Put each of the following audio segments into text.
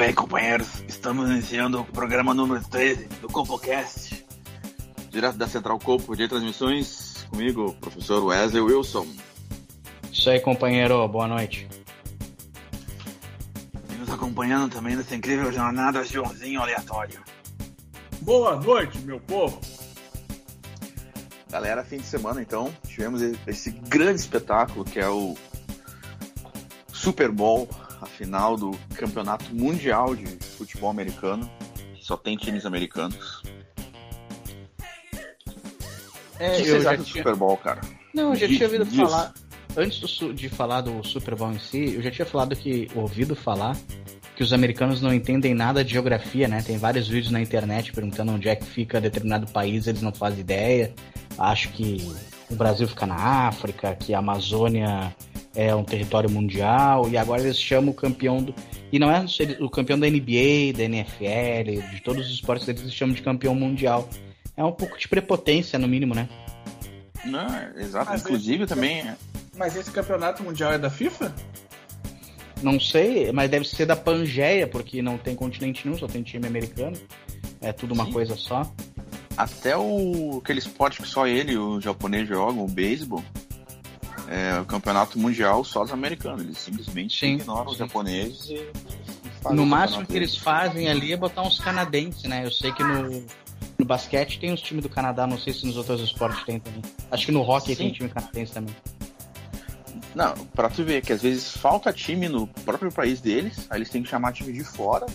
Bem, companheiros. Estamos iniciando o programa número 13 do CompoCast. Direto da Central Copo de Transmissões, comigo, professor Wesley Wilson. Isso aí, companheiro. Boa noite. E nos acompanhando também nessa incrível jornada, Joãozinho Aleatório. Boa noite, meu povo. Galera, fim de semana então, tivemos esse grande espetáculo que é o Super Bowl, a final do Campeonato Mundial de Futebol Americano, que só tem times americanos. É, que eu já tinha... Super Bowl, cara? Não, eu já Diz- tinha ouvido diz. falar. Antes do de falar do Super Bowl em si, eu já tinha falado que. ouvido falar que os americanos não entendem nada de geografia, né? Tem vários vídeos na internet perguntando onde é que fica determinado país, eles não fazem ideia. Acho que o Brasil fica na África, que a Amazônia é um território mundial, e agora eles chamam o campeão do. E não é o campeão da NBA, da NFL, de todos os esportes, eles chamam de campeão mundial. É um pouco de prepotência, no mínimo, né? Não, exato. Mas Inclusive esse- também. Mas esse campeonato mundial é da FIFA? Não sei, mas deve ser da Pangeia, porque não tem continente nenhum, só tem time americano. É tudo uma Sim. coisa só. Até o aquele esporte que só ele, o japonês jogam, o beisebol, é o campeonato mundial só os americanos. Eles simplesmente Sim, ignoram os sim. japoneses e. fazem No máximo que eles fazem ali é botar uns canadenses, né? Eu sei que no, no basquete tem os times do Canadá, não sei se nos outros esportes tem também. Acho que no hockey Sim. tem time canadense também. Não, pra tu ver que às vezes falta time no próprio país deles, aí eles têm que chamar time de fora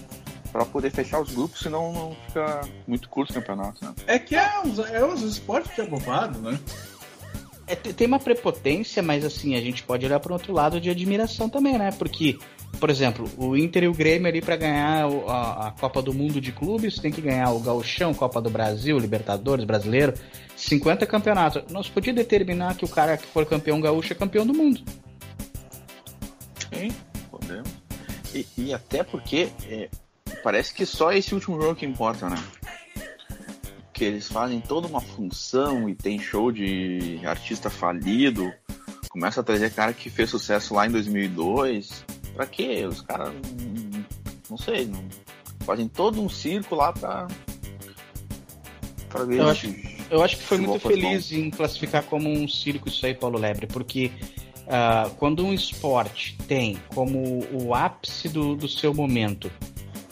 pra poder fechar os grupos, senão não fica muito curto o campeonato, né? É que é uns, é uns esportes que é bobado, né? É, te- tem uma prepotência, mas assim, a gente pode olhar para outro lado de admiração também, né? Porque, por exemplo, o Inter e o Grêmio ali para ganhar a, a Copa do Mundo de Clubes tem que ganhar o Gauchão, Copa do Brasil, Libertadores, Brasileiro, 50 campeonatos. Nós podia determinar que o cara que for campeão gaúcho é campeão do mundo. Sim, podemos. E, e até porque é, parece que só esse último jogo que importa, né? Que eles fazem toda uma função e tem show de artista falido, começa a trazer cara que fez sucesso lá em 2002. Pra quê? Os caras, não, sei, não, fazem todo um circo lá pra. pra ver Eu se- Eu acho que foi muito feliz em classificar como um circo isso aí, Paulo Lebre, porque ah, quando um esporte tem como o ápice do, do seu momento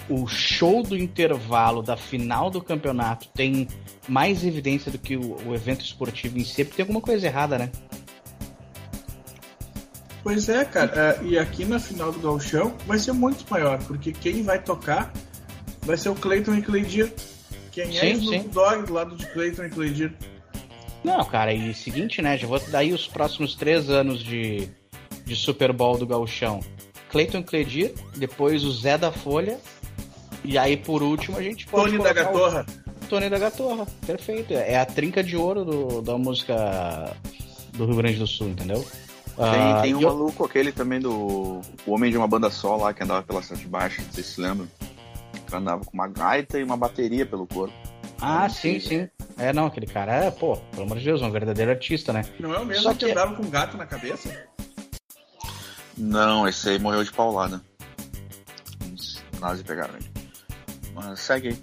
o show do intervalo da final do campeonato tem mais evidência do que o, o evento esportivo em si, é porque tem alguma coisa errada, né? Pois é, cara. é, e aqui na final do Gauchão vai ser muito maior, porque quem vai tocar vai ser o Clayton e Cleidir. Quem é Sim, Snoop sim. Dogg do lado de Clayton e Cleidir? Não, cara, e seguinte, né? Já vou dar aí os próximos três anos de, de Super Bowl do Gauchão. Cleiton Cledir, depois o Zé da Folha, e aí por último a gente pode Tony da colocar o- Gatorra. Tony da Gatorra, perfeito. É a trinca de ouro do- da música do Rio Grande do Sul, entendeu? Tem, Ah, tem um eu- maluco aquele também do. O Homem de uma Banda Só lá que andava pela Cidade Baixa, não sei se lembram. Que andava com uma gaita e uma bateria pelo corpo. Ah, sim, sim. É, não, aquele cara é, pô, pelo amor de Deus, um verdadeiro artista, né? Não é o mesmo Só que que- andava com um gato na cabeça? Não, esse aí morreu de paulada. Os nazis pegaram ele. Mas segue aí.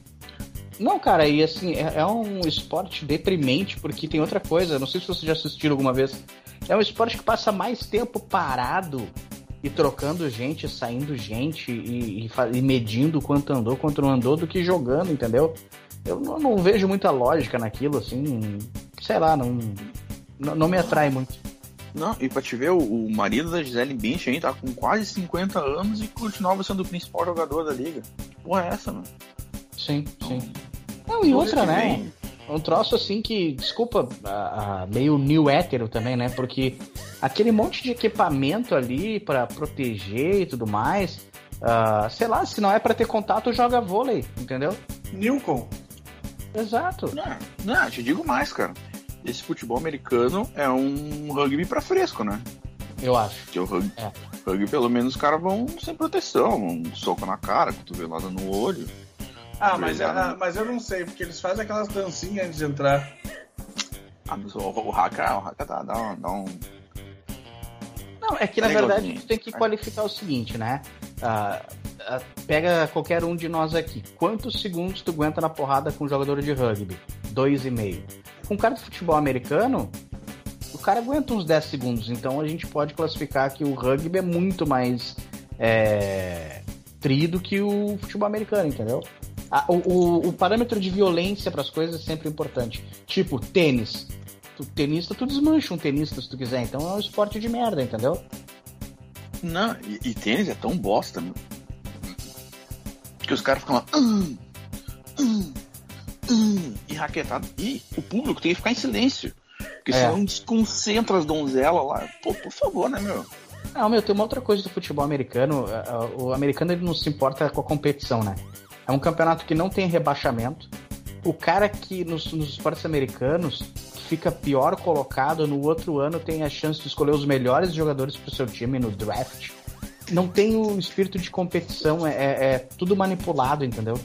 Não, cara, e assim, é, é um esporte deprimente, porque tem outra coisa, não sei se vocês já assistiram alguma vez. É um esporte que passa mais tempo parado e trocando gente, saindo gente e, e e medindo quanto andou, quanto não andou, do que jogando, entendeu? Eu não, não vejo muita lógica naquilo, assim, sei lá, não, não, não me atrai muito. Não, e pra te ver, o, o marido da Gisele Bündchen tá com quase 50 anos e continuava sendo o principal jogador da liga. Porra é essa, mano? Sim, sim. Não, e outra, né? vem- Um troço assim que, desculpa, a, a- meio new hétero também, né? Porque aquele monte de equipamento ali para proteger e tudo mais. Uh, sei lá, se não é para ter contato, joga vôlei, entendeu? Newcom. Exato. Não, não, te digo mais, cara. Esse futebol americano é um rugby para fresco, né? Eu acho. Que o rugby, é. rugby, pelo menos, os caras vão sem proteção, um soco na cara, cotovelada no olho. Ah, mas, ah, mas eu não sei, porque eles fazem aquelas dancinhas antes de entrar. Ah, mas o, o Haka, o Haka dá, dá, dá um. Não, é que na verdade a gente tem que qualificar o seguinte, né? Uh, uh, pega qualquer um de nós aqui. Quantos segundos tu aguenta na porrada com um jogador de rugby? Dois e meio. Com um cara de futebol americano, cara aguenta uns 10 segundos. Então a gente pode classificar que o rugby é muito mais é, que o futebol americano, entendeu? o, o, o, parâmetro de violência para as coisas é sempre importante. Tipo, tênis. Tu, tenista, tu desmancha um tenista se tu quiser. Então é um esporte de merda, entendeu? Não, e, e tênis é tão bosta, meu. Que os caras ficam lá. Hum, hum, hum, e raquetado. E o público tem que ficar em silêncio. Porque é. senão desconcentra as donzelas lá. Pô, por favor, né, meu? Não, meu, tem uma outra coisa do futebol americano. O americano ele não se importa com a competição, né? É um campeonato que não tem rebaixamento. O cara que nos, nos esportes americanos fica pior colocado no outro ano tem a chance de escolher os melhores jogadores para o seu time no draft. Não tem o espírito de competição, é, é, é tudo manipulado, entendeu?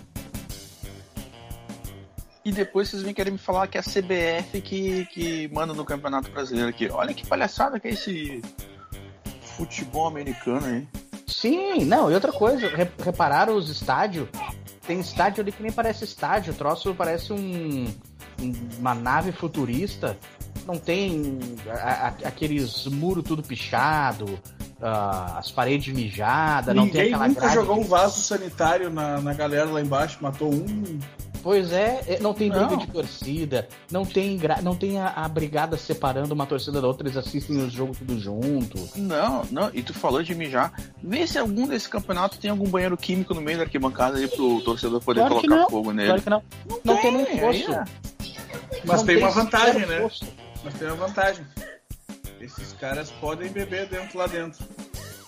E depois vocês vêm querer me falar que é a CBF que, que manda no Campeonato Brasileiro aqui. Olha que palhaçada que é esse futebol americano aí. Sim, não, e outra coisa, repararam os estádios? Tem estádio ali que nem parece estádio, o troço parece um, uma nave futurista. Não tem a, a, aqueles muros tudo pichado, uh, as paredes mijadas, não tem aquela nunca jogou um vaso sanitário na, na galera lá embaixo, matou um. Pois é, é, não tem briga não. de torcida, não tem, não tem a, a, brigada separando uma torcida da outra, eles assistem os jogos tudo junto. Não, não, e tu falou de mijar. Vê se algum desse campeonato tem algum banheiro químico no meio da arquibancada aí pro torcedor poder claro colocar fogo nele. Claro que não. Não, não tem, nem fosso. É. Mas não tem, tem uma vantagem, né? Fosso. Mas tem uma vantagem. Esses caras podem beber dentro lá dentro.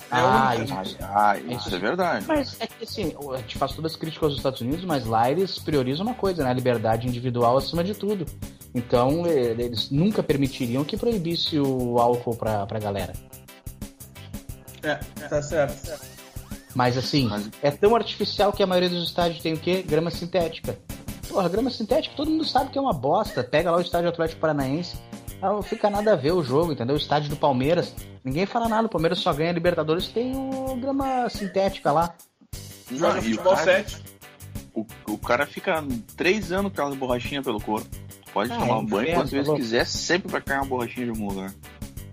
É ah, isso, ah, isso é verdade. Mas é que assim, a gente faz todas as críticas aos Estados Unidos, mas lá eles priorizam uma coisa, né? A liberdade individual acima de tudo. Então, eles nunca permitiriam que proibisse o álcool pra, pra galera. É, tá certo. Mas assim, mas... é tão artificial que a maioria dos estádios tem o quê? Grama sintética. Porra, grama sintética, todo mundo sabe que é uma bosta. Pega lá o estádio Atlético Paranaense, não fica nada a ver o jogo, entendeu? O estádio do Palmeiras, ninguém fala nada. O Palmeiras só ganha Libertadores tem o grama sintética lá. Joga futebol 7. O, o cara fica três anos com aquela borrachinha pelo corpo. Pode ah, tomar é banho quantas vezes quiser, sempre vai cair uma borrachinha de algum lugar.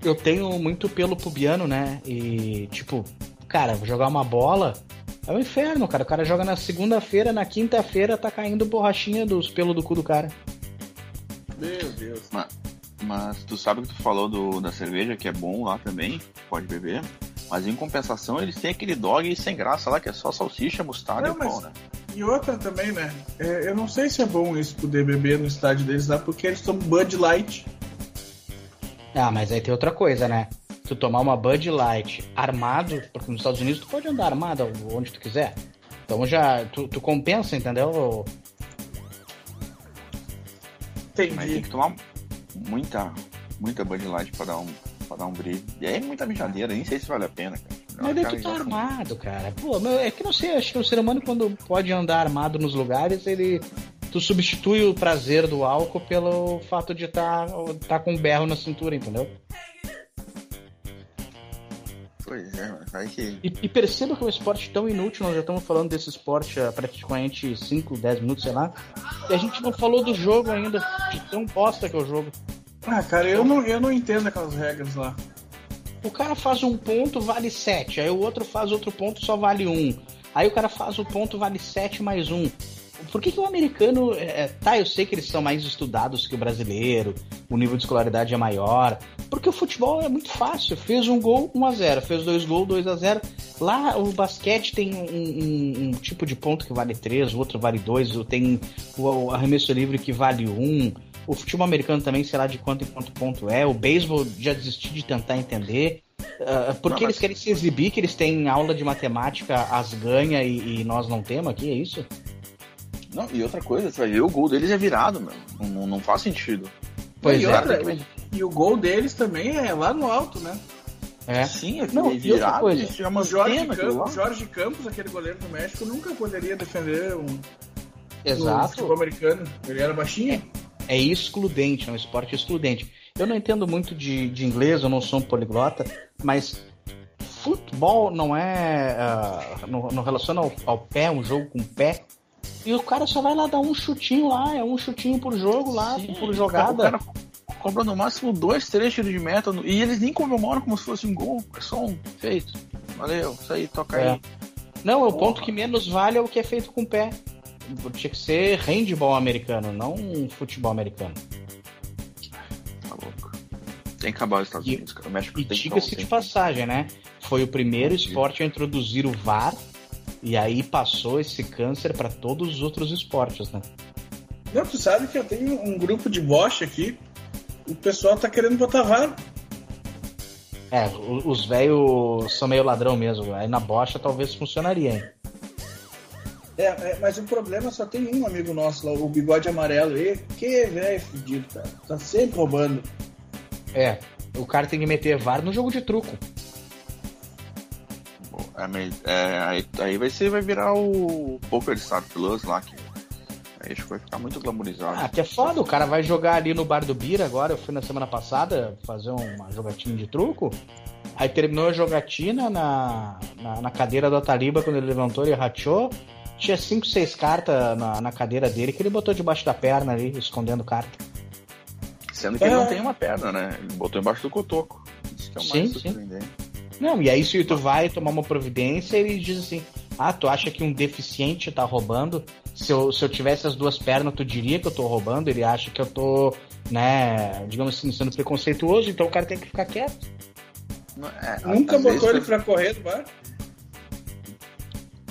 Eu tenho muito pelo pubiano, né? E, tipo, cara, jogar uma bola é um inferno, cara. O cara joga na segunda-feira, na quinta-feira tá caindo borrachinha dos pelos do cu do cara. Meu Deus. Mano, mas tu sabe que tu falou do, da cerveja, que é bom lá também, pode beber. Mas em compensação, eles têm aquele dog sem graça lá, que é só salsicha, mostarda não, e pão, né? E outra também, né? É, eu não sei se é bom isso poder beber no estádio deles lá, porque eles tomam Bud Light. Ah, mas aí tem outra coisa, né? Tu tomar uma Bud Light armado, porque nos Estados Unidos tu pode andar armado onde tu quiser. Então já, tu, tu compensa, entendeu? Entendi. Mas tem que tomar muita, muita Light pra dar um, pra dar um brilho. E aí é muita mijadeira, nem sei se vale a pena, cara. Mas é que tá armado, cara. Pô, é que não sei, acho que o ser humano quando pode andar armado nos lugares, ele. Tu substitui o prazer do álcool pelo fato de estar tá, tá com um berro na cintura, entendeu? Pois é, vai que. E, e perceba que é um esporte tão inútil, nós já estamos falando desse esporte há praticamente 5, 10 minutos, sei lá. E a gente não falou do jogo ainda, de tão bosta que é o jogo. Ah, cara, eu não, eu não entendo aquelas regras lá. O cara faz um ponto, vale 7. Aí o outro faz outro ponto, só vale 1. Um. Aí o cara faz o ponto, vale 7 mais 1. Um. Por que, que o americano. É, é, tá, eu sei que eles são mais estudados que o brasileiro, o nível de escolaridade é maior. Porque o futebol é muito fácil. Fez um gol, 1x0. Fez dois gols, 2x0. Lá o basquete tem um, um, um, tipo de ponto que vale 3, o outro vale 2, tem o, o arremesso livre que vale 1. O futebol americano também, sei lá de quanto em quanto ponto é. O beisebol já desisti de tentar entender. Uh, porque não, eles querem se exibir que eles têm aula de matemática, as ganha e, e, nós não temos aqui, é isso? Não, e outra coisa, você vai ver, o gol deles é virado, meu. Não, não faz sentido. Pois e, é. outra, e o gol deles também é lá no alto, né? É. Sim, é não, virado, coisa. Chama o Jorge, Campos, Jorge Campos, aquele goleiro do México, nunca poderia defender um, Exato. um futebol americano. Ele era baixinho. É, é excludente, é um esporte excludente. Eu não entendo muito de, de inglês, eu não sou um poliglota, mas futebol não é. Uh, não, não relaciona ao, ao, pé, um jogo com pé. E o cara só vai lá dar um chutinho lá, é um chutinho por jogo lá, Sim, por jogada. O cara, compra no máximo dois, três tiros de meta e eles nem comemoram como se fosse um gol. É só um feito. Valeu, isso aí, toca é. aí. Não, o ponto que menos vale é o que é feito com o pé. Tinha que ser handball americano, não futebol americano. Tá louco. Tem que acabar os Estados e, Unidos, cara. O México e diga-se de passagem, né? Foi o primeiro esporte a introduzir o VAR e aí passou esse câncer para todos os outros esportes, né? Não, tu sabe que eu tenho um grupo de Bosch aqui o pessoal tá querendo botar VAR. É, os velhos são meio ladrão mesmo. Aí na bocha talvez funcionaria, hein? É, é, mas o problema só tem um amigo nosso lá, o bigode amarelo. E que velho fudido, cara. Tá sempre roubando. É, o cara tem que meter VAR no jogo de truco. É, é, aí, aí vai, ser, vai virar o Poker Star Plus lá, que Acho que vai ficar muito glamorizado. Ah, que é foda, o cara vai jogar ali no bar do Bira agora. Eu fui na semana passada fazer uma jogatina de truco. Aí terminou a jogatina na, na, na cadeira do Ataliba, quando ele levantou, ele rachou. Tinha 5, 6 cartas na, na cadeira dele que ele botou debaixo da perna ali, escondendo carta. Sendo que é. ele não tem uma perna, né? Ele botou embaixo do cotoco. Isso que é o mais sim, surpreendente. Sim. Não, e aí se tu vai tomar uma providência, ele diz assim: Ah, tu acha que um deficiente tá roubando? Se eu, se eu tivesse as duas pernas, tu diria que eu tô roubando? Ele acha que eu tô, né, digamos assim, sendo preconceituoso, então o cara tem que ficar quieto. É, Nunca botou ele pra correr do bar?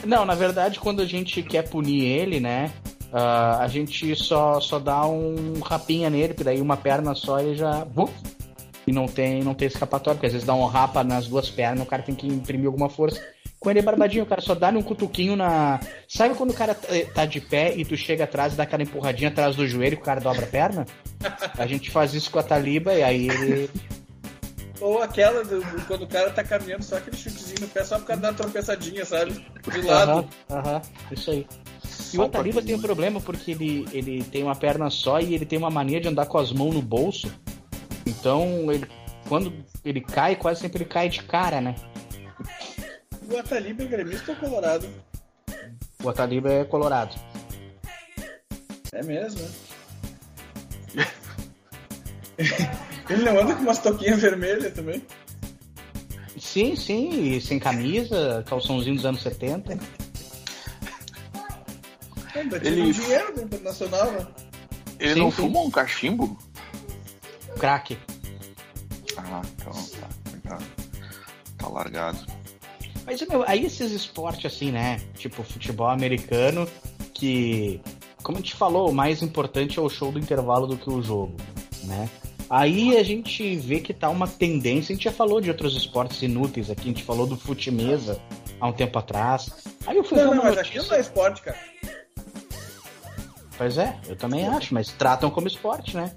Não, na verdade, quando a gente quer punir ele, né? Uh, a gente só, só dá um rapinha nele, porque daí uma perna só e já. Buf, e não tem, não tem escapatório, porque às vezes dá um rapa nas duas pernas, o cara tem que imprimir alguma força. Com ele é barbadinho, o cara só dá um cutuquinho na. Sabe quando o cara eh, tá de pé e tu chega atrás e dá aquela empurradinha atrás do joelho e o cara dobra a perna? A gente faz isso com a Taliba e aí ele. Ou aquela do, quando o cara tá caminhando, só aquele chutezinho no pé, só por causa da tropeçadinha, sabe? De lado. Aham, aham, isso aí. E o Ataliba tem um problema porque ele, ele tem uma perna só e ele tem uma mania de andar com as mãos no bolso. Então, ele, quando ele cai, quase sempre ele cai de cara, né? O Ataliba é gremista ou colorado? O Ataliba é colorado. É mesmo, né? ele não anda com umas toquinhas vermelhas também? Sim, sim, sem camisa, calçãozinho dos anos 70. Ainda ele... um dinheiro do internacional, né? Ele sim, não sim. fuma um cachimbo? Crack. Ah, então tá. Tá, tá largado. Mas, meu, aí esses esportes assim, né? Tipo futebol americano, que, como a gente falou, o mais importante é o show do intervalo do que o jogo, né? Aí a gente vê que tá uma tendência, a gente já falou de outros esportes inúteis aqui, a gente falou do fute mesa há um tempo atrás. Aí eu fui não, não, mas notícia... aqui não é esporte, cara. Pois é, eu também acho, mas tratam como esporte, né?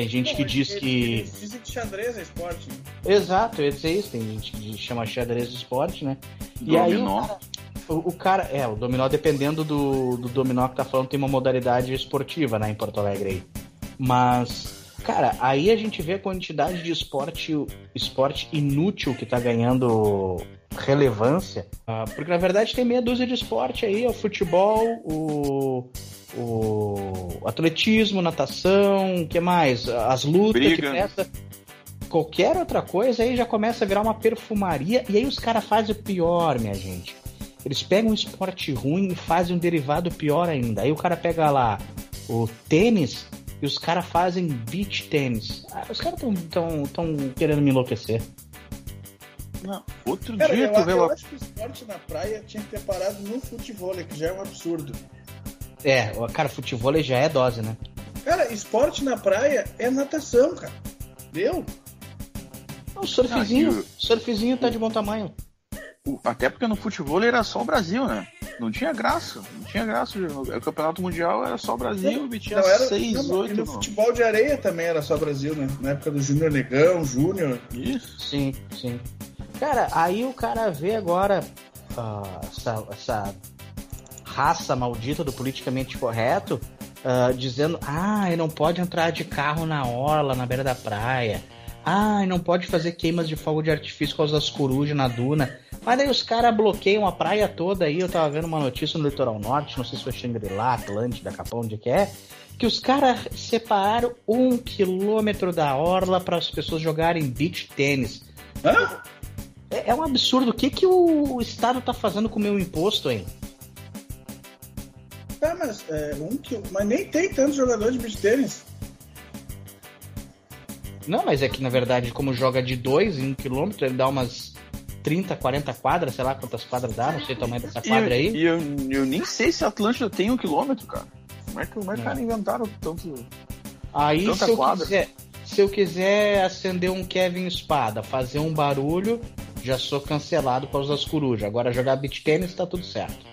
Tem gente que diz que. Eles dizem que xadrez é esporte. Exato, eu ia dizer isso. Tem gente que chama xadrez de esporte, né? E dominó. aí. O, o, cara, é, o dominó, dependendo do, do dominó que tá falando, tem uma modalidade esportiva, né, em Porto Alegre aí. Mas, cara, aí a gente vê a quantidade de esporte, esporte inútil que tá ganhando relevância. Uh, porque na verdade tem meia dúzia de esporte aí, o futebol, o o atletismo, natação, o que mais? As lutas Briga. que presta. Qualquer outra coisa aí já começa a virar uma perfumaria e aí os caras fazem o pior, minha gente. Eles pegam um esporte ruim e fazem um derivado pior ainda. Aí o cara pega lá o tênis e os caras fazem beach tênis. Ah, os caras estão tão, tão querendo me enlouquecer. Não. Outro cara, dia eu, tu vê lá. Eu acho que o esporte na praia tinha que ter parado no futebol, que já é um absurdo. É, cara, futebol já é dose, né? Cara, esporte na praia é natação, cara. Deu? O surfzinho, ah, surfzinho tá de bom tamanho. Até porque no futebol era só o Brasil, né? Não tinha graça. Não tinha graça. O campeonato mundial era só o Brasil e tinha 6, 8. E no futebol de areia também era só o Brasil, né? Na época do Júnior Negão, Júnior. Isso. Sim, sim. Cara, aí o cara vê agora uh, essa, essa raça maldita do politicamente correto uh, dizendo: ah, não pode entrar de carro na orla, na beira da praia. Ah, não pode fazer queimas de fogo de artifício por causa das corujas na duna. Mas daí os caras bloqueiam a praia toda aí. Eu tava vendo uma notícia no litoral norte, não sei se foi Xangri-Lá, Atlântida, Capão, onde que é. Que os caras separaram um quilômetro da orla para as pessoas jogarem beach tênis. Hã? É, é, um absurdo. O que, que o Estado tá fazendo com o meu imposto, hein? Tá, mas, é, um que, mas nem tem tantos jogadores de beach tênis. Não, mas é que na verdade, como joga de 2 em um quilômetro, ele dá umas 30, 40 quadras, sei lá quantas quadras dá, não sei o tamanho dessa quadra aí. E eu, eu, nem sei se a Atlântida tem um quilômetro, cara. Como é que, como é que é. inventaram tanto. Aí tanta se eu, quadra? Quiser, se eu quiser acender um Kevin Espada, fazer um barulho, já sou cancelado por causa das corujas. Agora jogar beat tênis tá tudo certo.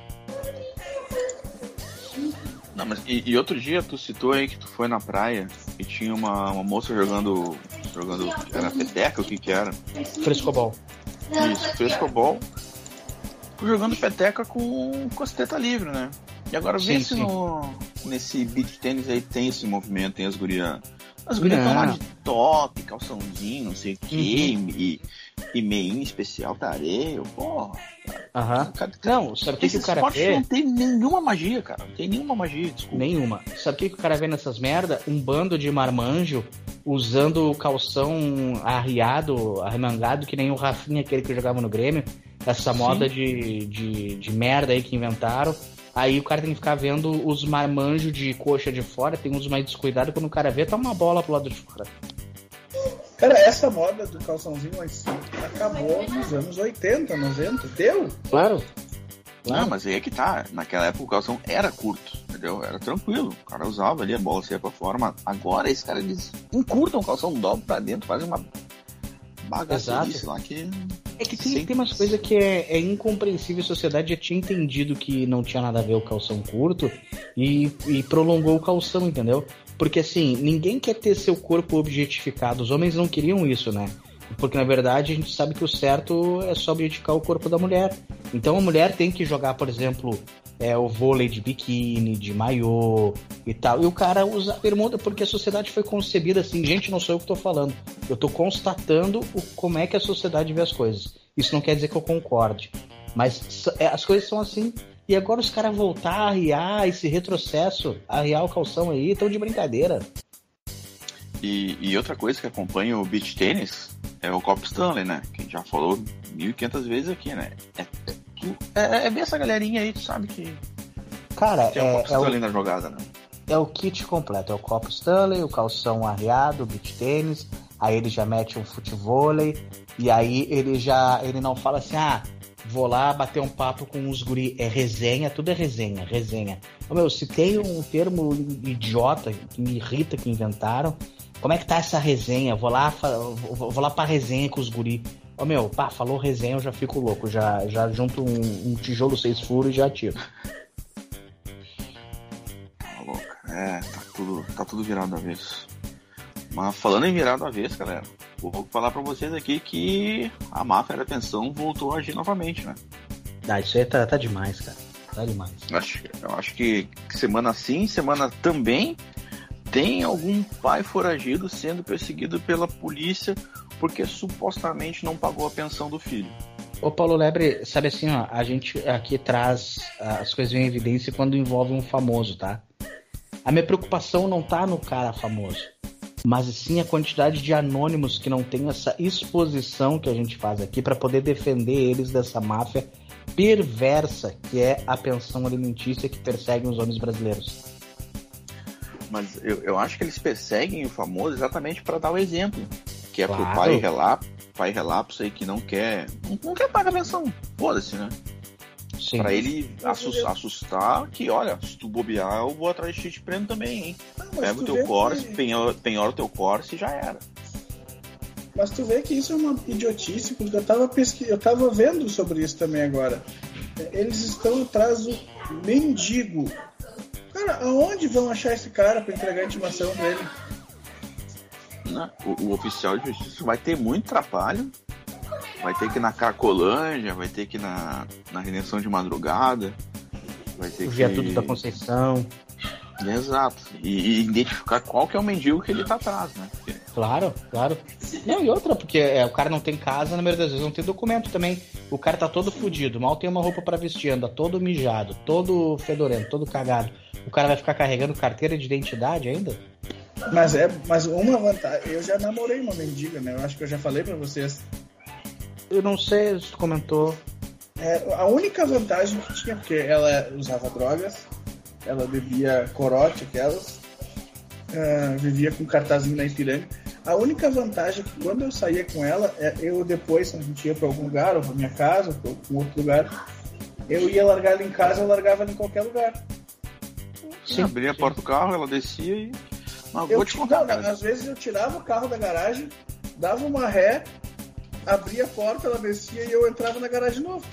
Não, mas e, e, outro dia tu citou aí que tu foi na praia e tinha uma, uma moça jogando. jogando. Era peteca, o que que era? Frescobol. Isso, frescobol. Jogando peteca com, com as tetas livre, né? E agora vê se no, nesse beat tênis aí tem esse movimento, tem as gurias. As gurias estão lá de top, calçãozinho, não sei o que, uhum. e, e meinho especial da areia, pô. Aham. Não, sabe o que, que o cara vê? não tem nenhuma magia, cara. Não tem nenhuma magia, desculpa. Nenhuma. Sabe o que, que o cara vê nessas merda? Um bando de marmanjo usando calção arriado, arremangado, que nem o Rafinha, aquele que jogava no Grêmio. Essa moda de, de, de merda aí que inventaram. Aí o cara tem que ficar vendo os marmanjos de coxa de fora, tem uns mais descuidados, quando o cara vê, tá uma bola pro lado de fora. Cara, essa moda do calçãozinho mais simples acabou nos anos 80, 90, deu? Claro. claro. Não, mas aí é que tá. Naquela época o calção era curto, entendeu? Era tranquilo. O cara usava ali, a bola saía pra fora, mas agora esse cara eles encurtam o calção, dobro pra dentro, fazem uma bagaceirice lá que. É que tem, tem umas coisas que é, é, incompreensível. A sociedade já tinha entendido que não tinha nada a ver o calção curto e, e prolongou o calção, entendeu? Porque assim, ninguém quer ter seu corpo objetificado. Os homens não queriam isso, né? Porque na verdade a gente sabe que o certo é só objetificar o corpo da mulher. Então a mulher tem que jogar, por exemplo, é, o vôlei de biquíni, de maiô e tal. E o cara usa bermuda porque a sociedade foi concebida assim. Gente, não sou eu que estou falando. Eu estou constatando o, como é que a sociedade vê as coisas. Isso não quer dizer que eu concorde. Mas é, as coisas são assim. E agora os caras voltar a arriar esse retrocesso, arriar o calção aí, estão de brincadeira. E, e, outra coisa que acompanha o beach tênis é o Cop Stanley, né? Que a gente já falou 1.500 vezes aqui, né? É, é, é, bem essa galerinha aí, tu sabe que. Cara, é, o Cop Stanley o, na jogada, né? É o kit completo: é o Cop Stanley, o calção arriado, o beach tênis, aí ele já mete um futevôlei, e aí ele já. Ele não fala assim, ah Vou lá bater um papo com os guri. É resenha, tudo é resenha, resenha. Ô, meu, se tem um termo idiota que me irrita que inventaram, como é que tá essa resenha? Vou lá, vou lá pra resenha com os guri. Ô meu, pá, falou resenha, eu já fico louco. Já, já junto um, um tijolo seis furos e já tiro. Tá. É, tá tudo, tá tudo virado a vez. Mas falando em virado a vez, galera, vou falar para vocês aqui que a máfia da pensão voltou a agir novamente, né? Ah, isso aí tá, tá demais, cara. Tá demais. Acho, eu acho que semana sim, semana também tem algum pai foragido sendo perseguido pela polícia porque supostamente não pagou a pensão do filho. Ô Paulo Lebre, sabe assim, ó, a gente aqui traz as coisas em evidência quando envolve um famoso, tá? A minha preocupação não tá no cara famoso mas sim a quantidade de anônimos que não tem essa exposição que a gente faz aqui para poder defender eles dessa máfia perversa que é a pensão alimentícia que persegue os homens brasileiros. Mas eu, eu acho que eles perseguem o famoso exatamente para dar o exemplo, que é claro. pro pai relapso, pai relapso aí que não quer, não, não quer pagar a pensão, foda-se, né? Sim. Pra ele Mas assus- eu- assustar que, olha, se tu bobear, eu vou atrás de ti te prendo também, hein? Ah, mas Pega o teu Corsa, que- penhora, penhora o teu Corsa e já era. Mas tu vê que isso é uma idiotice, porque eu tava, pesqui... eu tava vendo sobre isso também agora. Eles estão atrás do mendigo. Cara, aonde vão achar esse cara pra entregar a intimação dele? né? O, o oficial de justiça vai ter muito trabalho. Vai ter que ir na Cracolândia, vai ter que ir na, na redenção de madrugada. Vai ter O que. viaduto da Conceição. Exato. E, e identificar qual que é o mendigo que ele tá atrás, né? Porque Claro, claro. Não, e outra, porque é, o cara não tem casa, na maioria das vezes não tem documento também. O cara tá todo fudido, mal tem uma roupa pra vestir, anda todo mijado, todo fedorento, todo cagado. O cara vai ficar carregando carteira de identidade ainda? Mas é, mas uma vantagem, eu já namorei uma mendiga, né? Eu acho que eu já falei pra vocês. Eu não sei se tu comentou. É, a única vantagem que tinha, porque ela usava drogas, ela bebia corote, aquelas, ah, vivia com cartazinho na Ipiranga. A única vantagem é que quando eu saía com ela, é, eu depois, se a gente ia pra algum lugar, ou pra minha casa, ou pra algum outro lugar, eu ia largar ela em casa, eu largava ela em qualquer lugar. Sim, abria a porta do carro, ela descia e. Mas Eu, vou te contar, não, cara. às vezes eu tirava o carro da garagem, dava uma ré, abria a porta, ela descia e eu entrava na garagem de novo.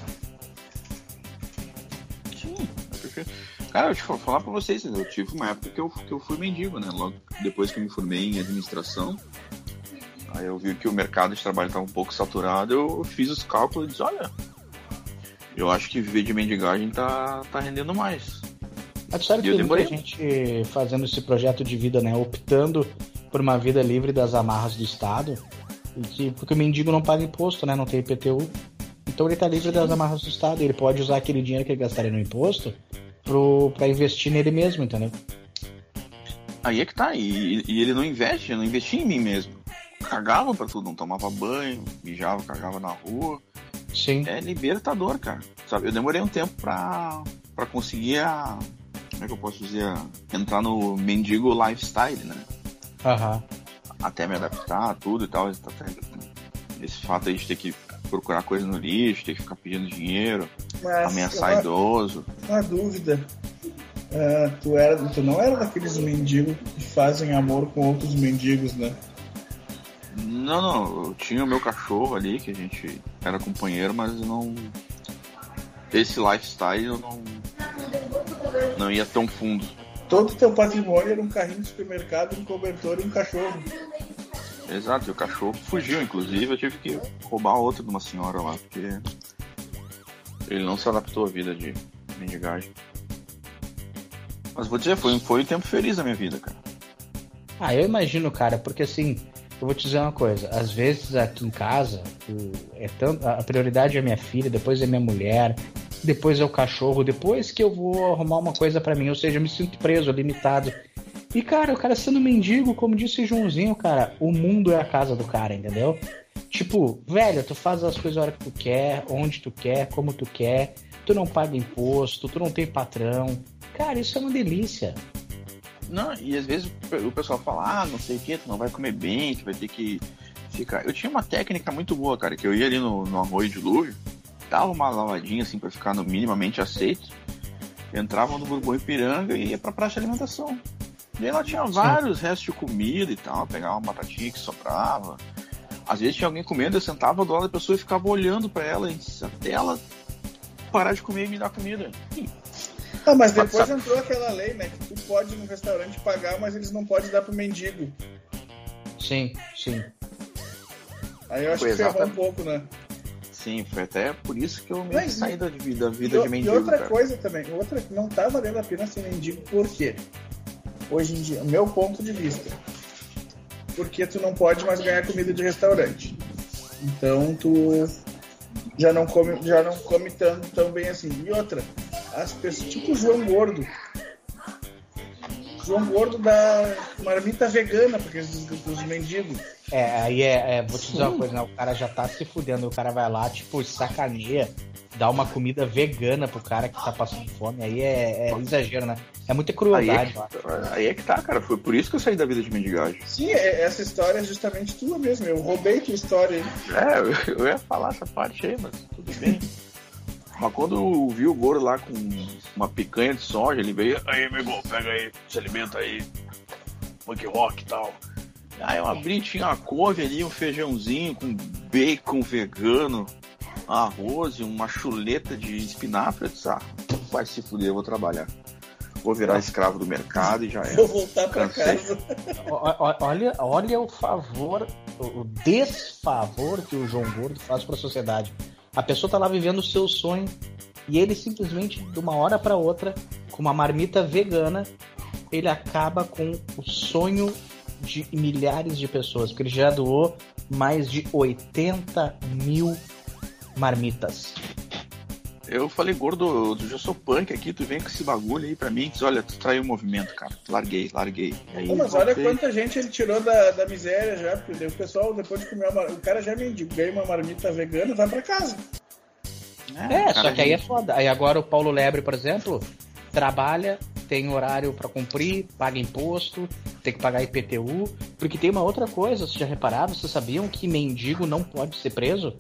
Sim, é perfeito. Cara, eu te vou falar pra vocês, eu tive uma época que eu, que eu fui mendigo, né? Logo depois que eu me formei em administração, aí eu vi que o mercado de trabalho estava um pouco saturado, eu fiz os cálculos e disse, olha, eu acho que viver de mendigagem tá, tá rendendo mais. Mas sabe que tem gente fazendo esse projeto de vida, né? Optando por uma vida livre das amarras do Estado. E que, porque o mendigo não paga imposto, né? Não tem IPTU. Então ele tá livre das amarras do Estado. Ele pode usar aquele dinheiro que ele gastaria no imposto pro, pra investir nele mesmo, entendeu? Aí é que tá, e, e ele não investe, eu não investia em mim mesmo. Cagava pra tudo, não tomava banho, mijava, cagava na rua. Sim. É libertador, cara. Sabe, eu demorei um tempo pra, pra conseguir a. Como é que eu posso dizer? a- Entrar no mendigo lifestyle, né? Aham. Até me adaptar, tudo e tal. Esse esse fato aí de ter que procurar coisa no lixo, ter que ficar pedindo dinheiro, Mas ameaçar uma, idoso. uma dúvida. Ah, tu, era, tu não era daqueles mendigos que fazem amor com outros mendigos, né? Não, não, eu tinha o meu cachorro ali, que a gente era companheiro, mas eu não. Esse lifestyle eu não. Não ia tão fundo. Todo teu patrimônio era um carrinho de supermercado, um cobertor e um cachorro. Exato, e o cachorro fugiu, inclusive eu tive que roubar outro de uma senhora lá, porque ele não se adaptou à vida de mendigagem. Mas vou dizer, foi, um- foi um tempo feliz da minha vida, cara. Ah, eu imagino, cara, porque assim, eu vou te dizer uma coisa, às vezes aqui em casa, o- é tanto, a prioridade é minha filha, depois é minha mulher, depois é o cachorro, depois que eu vou arrumar uma coisa pra mim, ou seja, eu me sinto preso, limitado. E cara, o cara sendo mendigo, como disse Joãozinho, cara, o mundo é a casa do cara, entendeu? Tipo, velho, tu faz as coisas a hora que tu quer, onde tu quer, como tu quer, tu não paga imposto, tu não tem patrão. Cara, isso é uma delícia. Não, e às vezes o pessoal fala, ah, não sei o que, tu não vai comer bem, tu vai ter que ficar. Eu tinha uma técnica muito boa, cara, que eu ia ali no, no arroio de dilúvio, dava uma lavadinha assim pra ficar no minimamente aceito, entrava no Bourbon Ipiranga e ia pra praça de alimentação. E aí lá tinha vários restos de comida e tal, pegava uma batatinha que sobrava. Às vezes tinha alguém comendo, eu sentava do lado da pessoa e ficava olhando pra ela até ela parar de comer e me dar comida. Ah, mas depois Sabe- entrou aquela lei, né? Que tu pode ir no restaurante pagar, mas eles não podem dar pro mendigo. Sim, sim. Aí eu acho Foi que ferrou um pouco, né? Sim, foi até por isso que eu me Mas- saí da vida, vida e, de e mendigo. outra cara. coisa também, outra que não tá valendo a pena ser mendigo, por quê? Hoje em dia, meu ponto de vista. Porque tu não pode mais ganhar comida de restaurante. Então tu já não come, já não come tão, tão bem assim. E outra, as pessoas, tipo o João Gordo. João Gordo da marmita vegana, porque os, os mendigos. É, aí é, é, vou te dizer uma coisa, né? O cara já tá se fudendo, o cara vai lá, tipo, sacaneia, dá uma comida vegana pro cara que tá passando fome, aí é, é exagero, né? É muita Aí é, crueldade, que, eu aí é que tá, cara. Foi por isso que eu saí da vida de mendigagem. Sim, é- essa história é justamente tua mesmo. Eu roubei tua história aí. É, eu, eu ia falar essa parte aí, mas tudo bem. Mas quando viu o Gordo lá com uma picanha de soja, ele veio, aí, amigo, pega aí, se alimenta aí, punk rock e tal. Aí eu abri, tinha uma couve ali, um feijãozinho com bacon vegano, arroz e uma chuleta de espinafre. Eu disse, ah, vai se fuder, eu vou trabalhar. Vou virar escravo do mercado e já é. Vou voltar pra Cansei. casa. Olha, olha o favor, o o desfavor que o João Gordo faz para a sociedade. A pessoa tá lá vivendo o seu sonho e ele simplesmente, de uma hora para outra, com uma marmita vegana, ele acaba com o sonho de milhares de pessoas, porque ele já doou mais de 80 mil marmitas. Eu falei, gordo, eu já sou punk aqui, tu vem com esse bagulho aí pra mim. Diz, olha, tu traiu o movimento, cara. Larguei, larguei. Aí, Pô, mas olha voltei. quanta gente ele tirou da, da miséria já, porque o pessoal, depois de comer uma, o cara já mendigo, ganha uma marmita vegana e vai pra casa. É, cara, só que aí é foda. Aí agora o Paulo Lebre, por exemplo, trabalha, tem horário pra cumprir, paga imposto, tem que pagar IPTU. Porque tem uma outra coisa, vocês já repararam? Vocês sabiam que mendigo não pode ser preso?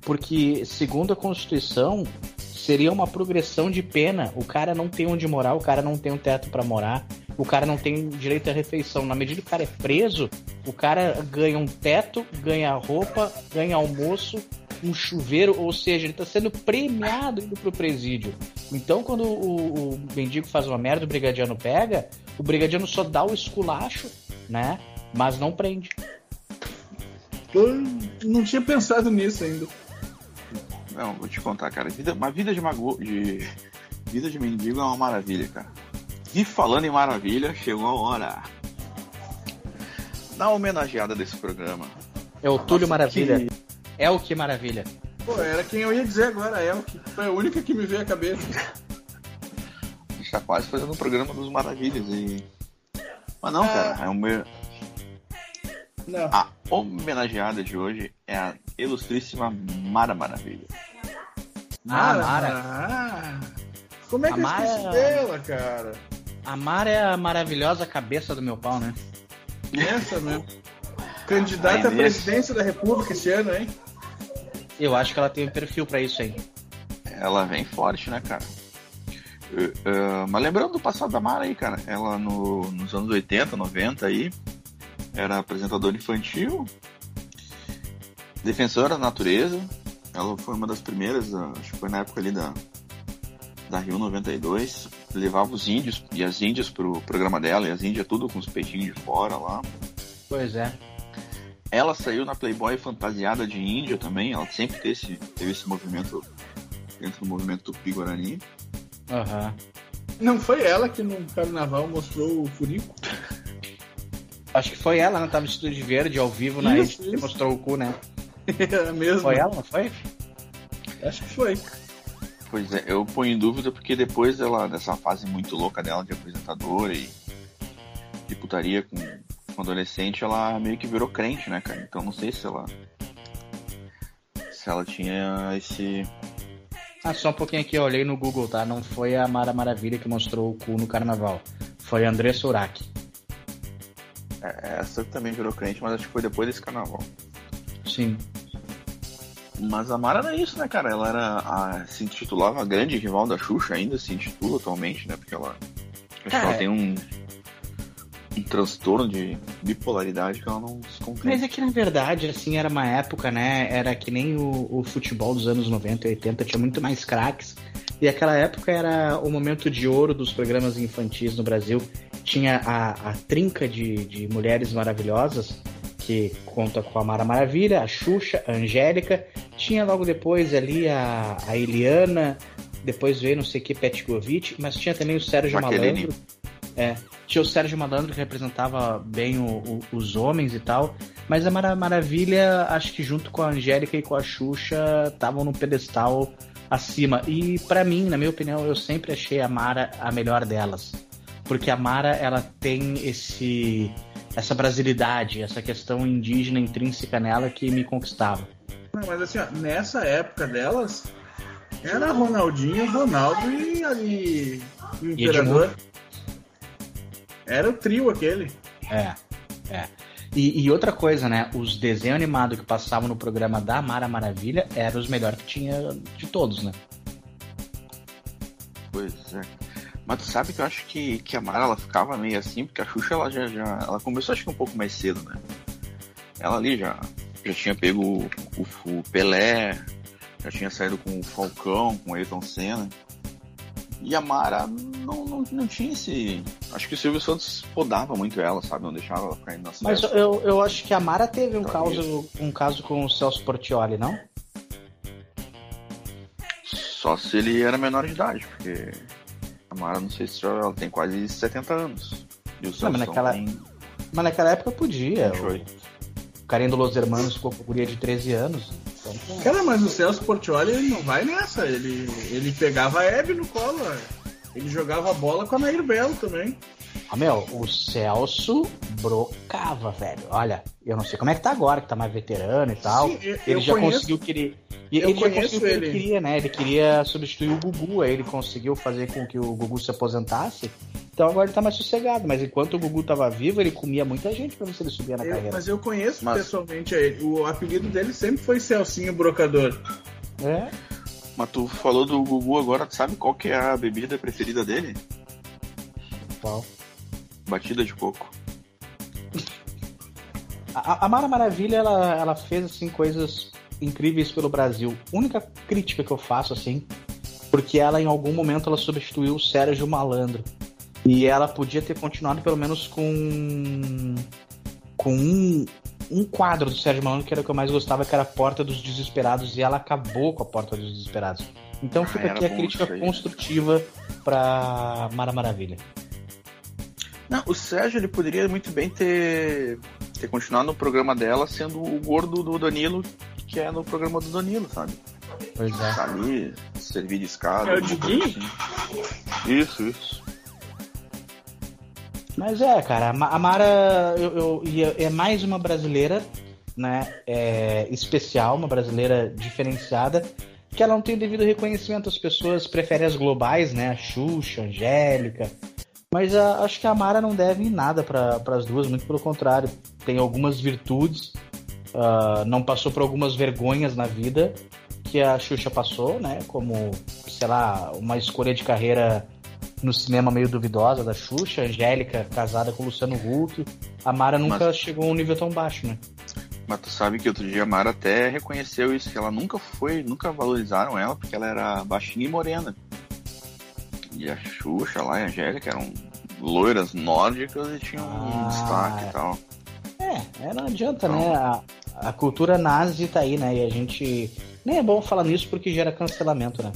Porque, segundo a Constituição, seria uma progressão de pena. O cara não tem onde morar, o cara não tem um teto pra morar, o cara não tem direito à refeição. Na medida que o cara é preso, o cara ganha um teto, ganha roupa, ganha almoço, um chuveiro, ou seja, ele tá sendo premiado indo pro presídio. Então, quando o, o mendigo faz uma merda, o brigadiano pega, o brigadiano só dá o esculacho, né? Mas não prende. Eu não tinha pensado nisso ainda. Não, vou te contar, cara. Vida, uma vida de, mago, de vida de mendigo é uma maravilha, cara. E falando em maravilha, chegou a hora. Na homenageada desse programa. É o Túlio Maravilha. que- É o que maravilha. Pô, era quem eu ia dizer agora, a Elke. Foi a única que me veio à cabeça. A gente tá quase fazendo um programa dos maravilhas e. Mas não, cara. É uma... Não. A homenageada de hoje é a ilustríssima Mara Maravilha. Ah, Mara. Ah, como é que A eu Mara- esqueci dela, cara? A Mara é a maravilhosa cabeça do meu pau, né? Essa mesmo. Candidata à presidência da República esse ano, hein? Eu acho que ela tem um perfil pra isso aí. Ela vem forte, né, cara? Eh, eh, mas lembrando do passado da Mara aí, cara. Ela no- nos anos 80, 90 aí, era apresentadora infantil, defensora da natureza. Ela foi uma das primeiras, ah, acho que foi na época ali da, da Rio 92. Levava os índios e as índias pro programa dela, e as índias tudo com os peitinhos de fora lá. Pois é. Ela saiu na Playboy fantasiada de índia também. Ela sempre teve esse, teve esse movimento dentro do movimento Tupi-Guarani. Aham. Não foi ela que no carnaval mostrou o furico? Acho que foi ela, né? Tava no estúdio verde ao vivo na Isso, rede que isso. mostrou o cu, né? Era mesmo. Foi ela, não foi? Acho que foi. Pois é, eu ponho em dúvida porque depois dela, dessa fase muito louca dela de apresentadora e de putaria com, com adolescente, ela meio que virou crente, né, cara? Então não sei se ela. Se ela tinha esse. Ah, só um pouquinho aqui, eu olhei no Google, tá? Não foi a Mara Maravilha que mostrou o cu no carnaval. Foi a André Surak. é, Essa também virou crente, mas acho que foi depois desse carnaval. Sim. Mas a Mara era isso, né, cara? Ela era a, se intitulava a grande rival da Xuxa, ainda se intitula atualmente, né? Porque ela. Acho que Cara, ela tem um. Um transtorno de bipolaridade que ela não se Mas compreende. é que na verdade, assim, era uma época, né? Era que nem o, o futebol dos anos 90 e 80, tinha muito mais craques. E aquela época era o momento de ouro dos programas infantis no Brasil. Tinha a, a trinca de, de mulheres maravilhosas, que conta com a Mara Maravilha, a Xuxa, a Angélica. Tinha logo depois ali a, a Eliana, depois veio não sei que Petkovic, mas tinha também o Sérgio Jaqueline. Malandro. É, tinha o Sérgio Malandro que representava bem o- o- os homens e tal. Mas a Mara Maravilha, acho que junto com a Angélica e com a Xuxa, estavam num pedestal acima. E pra mim, na minha opinião, eu sempre achei a Mara a melhor delas. Porque a Mara, ela tem esse essa brasilidade, essa questão indígena intrínseca nela que me conquistava. Não, mas assim, ó, nessa época delas, era Ronaldinho, Ronaldo e ali. O Imperador. Era o trio aquele. É, é. E, e outra coisa, né? Os desenhos animados que passavam no programa da Mara Maravilha eram os melhores que tinha de todos, né? Pois é. Mas tu sabe que eu acho que, que a Mara ela ficava meio assim, porque a Xuxa ela já, já ela começou acho que um pouco mais cedo, né? Ela ali já, já tinha pego o, o, o Pelé, já tinha saído com o Falcão, com o Ayrton Senna. E a Mara não, não, não tinha esse. Acho que o Silvio Santos podava muito ela, sabe? Não deixava ela ficar indo nas Mas festas. eu, eu acho que a Mara teve um caso, um caso com o Celso Portioli, não? Só se ele era menor de idade, porque a Mara, não sei se ela tem quase 70 anos. E o mas Sansão naquela- tem Mas naquela época podia. 28. O carinha do Los Hermanos ficou com guria de 13 anos. Cara, mas o Celso Portioli ele não vai nessa. Ele, ele pegava a Hebe no colo. Ele jogava bola com a Nair Belo também. Ah, meu, o Celso brocava, velho. Olha, eu não sei como é que tá agora, que tá mais veterano e tal. Sim, eu- ele eu já conheço- conseguiu que ele. E eu ele já conheço conseguiu o que ele ele. queria, né? Ele queria substituir o Gugu, aí ele conseguiu fazer com que o Gugu se aposentasse. Então agora ele tá mais sossegado. Mas enquanto o Gugu tava vivo, ele comia muita gente pra ver se ele subia na Eu- carreira. mas eu conheço Mas- pessoalmente ele. O apelido dele sempre foi Celcinho Brocador. É. Mas tu falou do Gugu agora, tu sabe qual que é a bebida preferida dele? Qual? Batida de coco. A, a Mara Maravilha, ela, ela fez assim coisas incríveis pelo Brasil. Única crítica que eu faço assim, porque ela em algum momento ela substituiu o Sérgio Malandro. E ela podia ter continuado pelo menos com com um, um quadro do Sérgio Malandro que era o que eu mais gostava, que era a Porta dos Desesperados, e ela acabou com a Porta dos Desesperados. Então Ah, fica era aqui a crítica construtiva pra Mara Maravilha. Não, o Sérgio ele poderia muito bem ter, ter continuado no programa dela sendo o gordo do Danilo, que é no programa do Danilo, sabe? Pois é. Tá ali, servir de escada. É o Diguinho? assim. Isso, isso. Mas é, cara, a Ma- a Mara eu, eu- é é mais uma brasileira, né? É, especial, uma brasileira diferenciada, que ela não tem o devido reconhecimento. As pessoas preferem as globais, né? A Xuxa, a Angélica. Mas a- acho que a Mara não deve em nada para as duas, muito pelo contrário. Tem algumas virtudes, ah, não passou por algumas vergonhas na vida que a Xuxa passou, né? Como, sei lá, uma escolha de carreira no cinema meio duvidosa da Xuxa, Angélica casada com o Luciano Huck. A Mara nunca Mas- chegou a um nível tão baixo, né? Mas tu sabe que outro dia a Mara até reconheceu isso, que ela nunca foi, nunca valorizaram ela, porque ela era baixinha e morena. E a Xuxa lá e a Angélica eram loiras nórdicas e tinham um Ah, destaque é. e tal. É, é, não adianta, Então- né? A, a cultura nazi tá aí, né? E a gente. Nem é bom falar nisso porque gera cancelamento, né?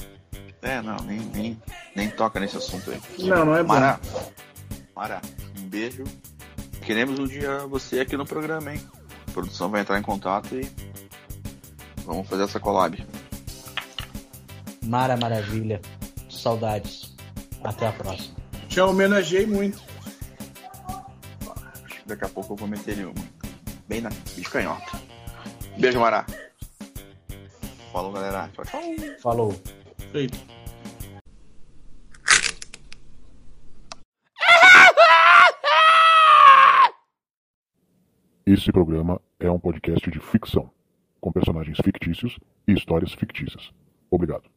É, não, nem, nem, nem toca nesse assunto aí. Não, não é bom. Mara, Mara, um beijo. Queremos um dia você aqui no programa, hein? A produção vai entrar em contato e vamos fazer essa collab. Mara Maravilha. Saudades. Até a próxima. Te homenageei muito. Acho que daqui a pouco eu vou meter ele. Bem na de canhota. Beijo, Mara. Falou, galera. Tchau, tchau. Falou. Feito. Esse programa é um podcast de ficção, com personagens fictícios e histórias fictícias. Obrigado.